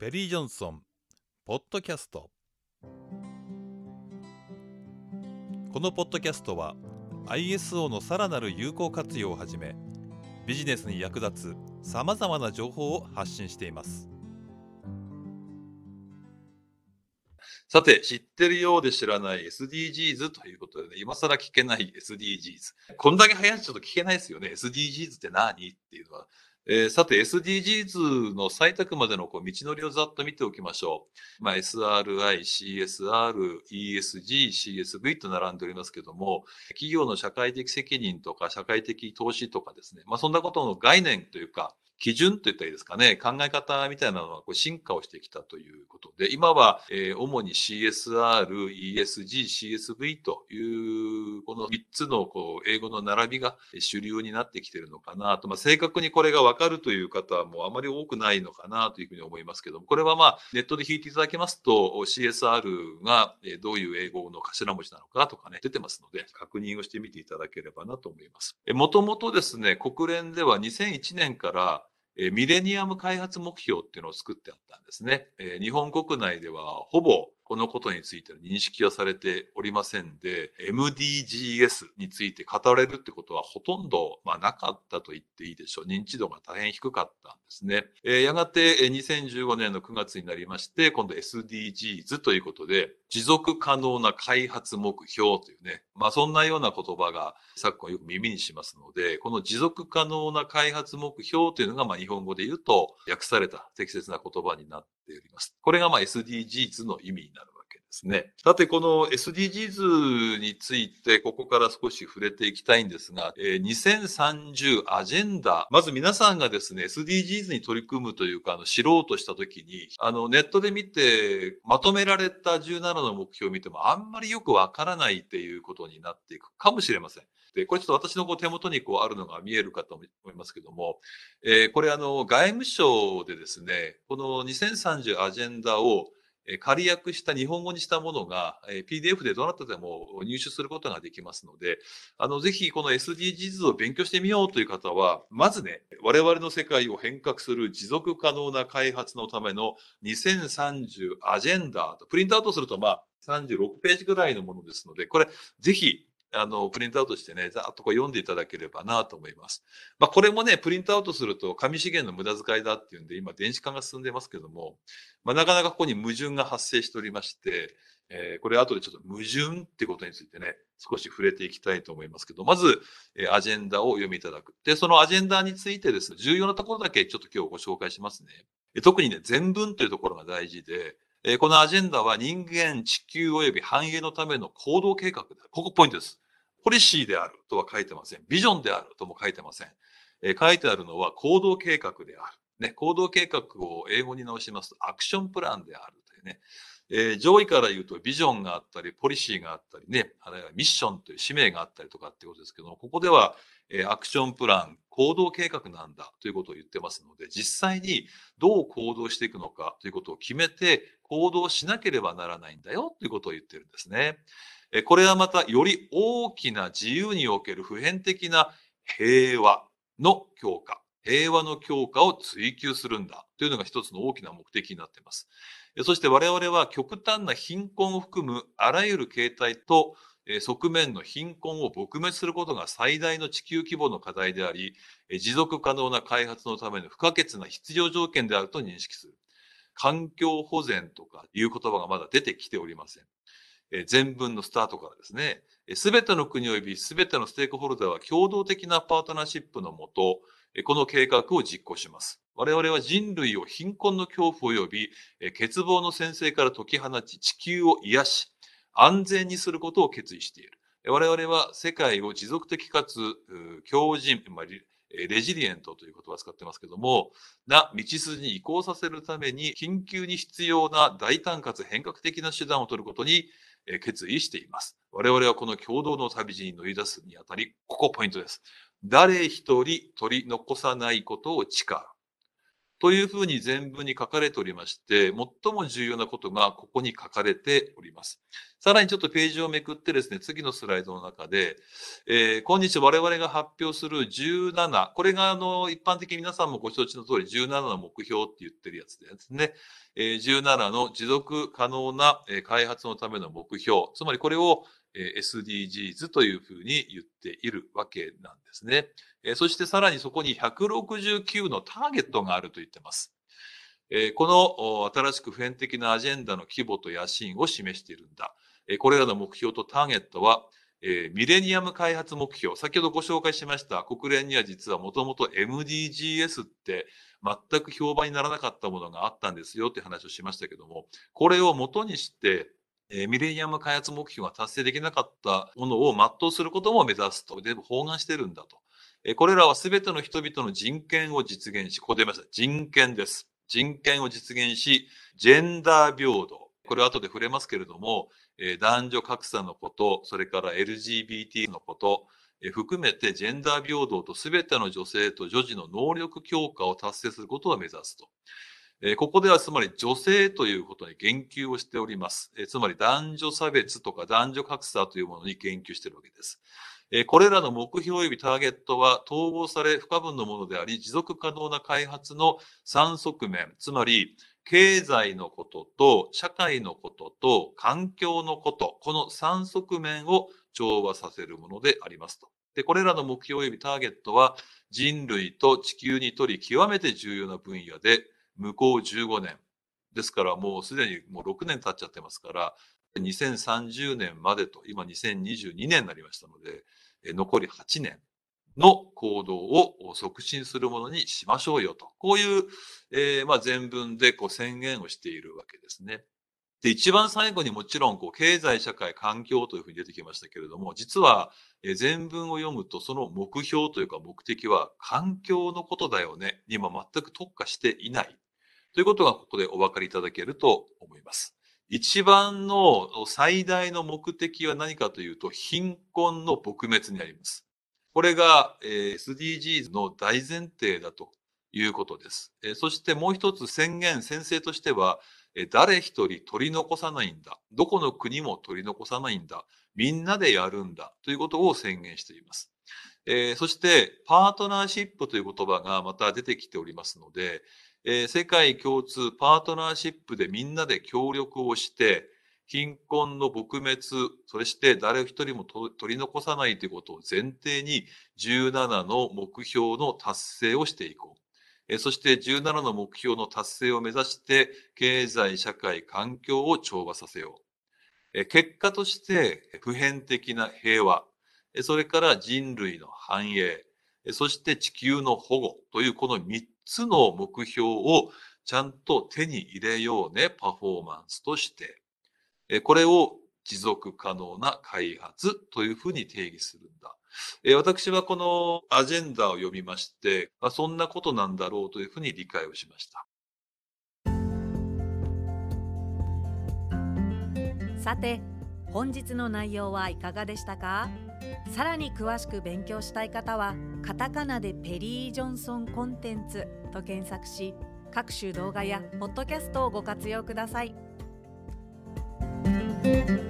ペリー・ジョンソンポッドキャストこのポッドキャストは ISO のさらなる有効活用をはじめビジネスに役立つさまざまな情報を発信していますさて、知ってるようで知らない SDGs ということでね、今更聞けない SDGs。こんだけ流行っちょっと聞けないですよね。SDGs って何？っていうのは。えー、さて、SDGs の採択までのこう道のりをざっと見ておきましょう。まあ、SRI、CSR、ESG、CSV と並んでおりますけども、企業の社会的責任とか社会的投資とかですね、まあ、そんなことの概念というか、基準と言ったらいいですかね、考え方みたいなのはこう進化をしてきたということで、今は、えー、主に CSR、ESG、CSV という、この3つのこう英語の並びが主流になってきているのかなと、まあ、正確にこれがわかるという方はもうあまり多くないのかなというふうに思いますけども、これはまあネットで引いていただけますと、CSR がどういう英語の頭文字なのかとかね、出てますので、確認をしてみていただければなと思います。もともとですね、国連では2001年からミレニアム開発目標っていうのを作ってあったんですね。日本国内ではほぼこのことについての認識はされておりませんで、MDGs について語れるってことはほとんど、まあ、なかったと言っていいでしょう。認知度が大変低かったんですね。えー、やがて2015年の9月になりまして、今度 SDGs ということで、持続可能な開発目標というね、まあそんなような言葉が昨今よく耳にしますので、この持続可能な開発目標というのがまあ日本語で言うと訳された適切な言葉になってております。これがまあ SDGs の意味になるわけですね。さて、この SDGs について、ここから少し触れていきたいんですが、えー、2030アジェンダ、まず皆さんがですね、SDGs に取り組むというか、あの、知ろうとしたときに、あの、ネットで見て、まとめられた17の目標を見ても、あんまりよくわからないっていうことになっていくかもしれません。で、これちょっと私のこう手元にこうあるのが見えるかと思いますけども、えー、これあの、外務省でですね、この2030アジェンダを仮訳した日本語にしたものが PDF でどなたでも入手することができますので、あの、ぜひこの SDGs を勉強してみようという方は、まずね、我々の世界を変革する持続可能な開発のための2030アジェンダと、プリントアウトするとまあ36ページぐらいのものですので、これぜひあの、プリントアウトしてね、ざっとこう読んでいただければなと思います。まあ、これもね、プリントアウトすると紙資源の無駄遣いだっていうんで、今電子化が進んでますけども、まあ、なかなかここに矛盾が発生しておりまして、えー、これ後でちょっと矛盾ってことについてね、少し触れていきたいと思いますけど、まず、えー、アジェンダを読みいただく。で、そのアジェンダについてですね、重要なところだけちょっと今日ご紹介しますね。特にね、全文というところが大事で、えー、このアジェンダは人間、地球及び繁栄のための行動計画である。ここポイントです。ポリシーであるとは書いてません。ビジョンであるとも書いてません。えー、書いてあるのは行動計画である。ね、行動計画を英語に直しますとアクションプランであるというね。えー、上位から言うとビジョンがあったり、ポリシーがあったりね、あるいはミッションという使命があったりとかっていうことですけども、ここでは、えー、アクションプラン、行動計画なんだということを言ってますので、実際にどう行動していくのかということを決めて行動しなければならないんだよということを言ってるんですね。これはまたより大きな自由における普遍的な平和の強化、平和の強化を追求するんだというのが一つの大きな目的になっています。そして我々は極端な貧困を含むあらゆる形態と側面の貧困を撲滅することが最大の地球規模の課題であり、持続可能な開発のための不可欠な必要条件であると認識する。環境保全とかいう言葉がまだ出てきておりません。全文のスタートからですね、すべての国及びすべてのステークホルダーは共同的なパートナーシップのもと、この計画を実行します。我々は人類を貧困の恐怖及び欠乏の先生から解き放ち地球を癒し、安全にすることを決意している。我々は世界を持続的かつ強靭、まあ、レジリエントという言葉を使ってますけども、な道筋に移行させるために緊急に必要な大胆かつ変革的な手段を取ることに決意しています。我々はこの共同の旅路に乗り出すにあたり、ここポイントです。誰一人取り残さないことを誓う。というふうに全文に書かれておりまして、最も重要なことがここに書かれております。さらにちょっとページをめくってですね、次のスライドの中で、えー、今日我々が発表する17、これがあの一般的に皆さんもご承知の通り17の目標って言ってるやつですね。えー、17の持続可能な開発のための目標、つまりこれを SDGs というふうに言っているわけなんですね。そしてさらにそこに169のターゲットがあると言ってます。この新しく普遍的なアジェンダの規模と野心を示しているんだ。これらの目標とターゲットは、ミレニアム開発目標。先ほどご紹介しました国連には実はもともと MDGs って全く評判にならなかったものがあったんですよって話をしましたけども、これを元にしてえ、ミレニアム開発目標が達成できなかったものを全うすることも目指すと。全部包含してるんだと。え、これらは全ての人々の人権を実現し、ここで言いました。人権です。人権を実現し、ジェンダー平等。これは後で触れますけれども、え、男女格差のこと、それから LGBT のこと、え、含めてジェンダー平等と全ての女性と女児の能力強化を達成することを目指すと。えここではつまり女性ということに言及をしております。えつまり男女差別とか男女格差というものに言及しているわけです。えこれらの目標及びターゲットは統合され不可分のものであり、持続可能な開発の3側面、つまり経済のことと社会のことと環境のこと、この3側面を調和させるものでありますと。で、これらの目標及びターゲットは人類と地球にとり極めて重要な分野で、向こう15年。ですからもうすでにもう6年経っちゃってますから、2030年までと、今2022年になりましたので、残り8年の行動を促進するものにしましょうよと。こういう、えー、まあ全文でこう宣言をしているわけですね。で、一番最後にもちろん、こう、経済、社会、環境というふうに出てきましたけれども、実は、え全文を読むと、その目標というか目的は、環境のことだよね、にも全く特化していない。ということがここでお分かりいただけると思います。一番の最大の目的は何かというと、貧困の撲滅にあります。これが、SDGs の大前提だということです。そしてもう一つ宣言、先生としては、誰一人取り残さないんだ。どこの国も取り残さないんだ。みんなでやるんだ。ということを宣言しています。えそして、パートナーシップという言葉がまた出てきておりますので、え、世界共通パートナーシップでみんなで協力をして、貧困の撲滅、そして誰一人も取り残さないということを前提に17の目標の達成をしていこう。そして17の目標の達成を目指して経済、社会、環境を調和させよう。結果として普遍的な平和、それから人類の繁栄、そして地球の保護というこの3つの目標をちゃんと手に入れようね、パフォーマンスとして。これを持続可能な開発というふうに定義するんだ。私はこのアジェンダを読みまして、そんなことなんだろうというふうに理解をしました。さて、本日の内容はいかがでしたか？さらに詳しく勉強したい方はカタカナでペリー・ジョンソンコンテンツと検索し各種動画やポッドキャストをご活用ください。Thank you.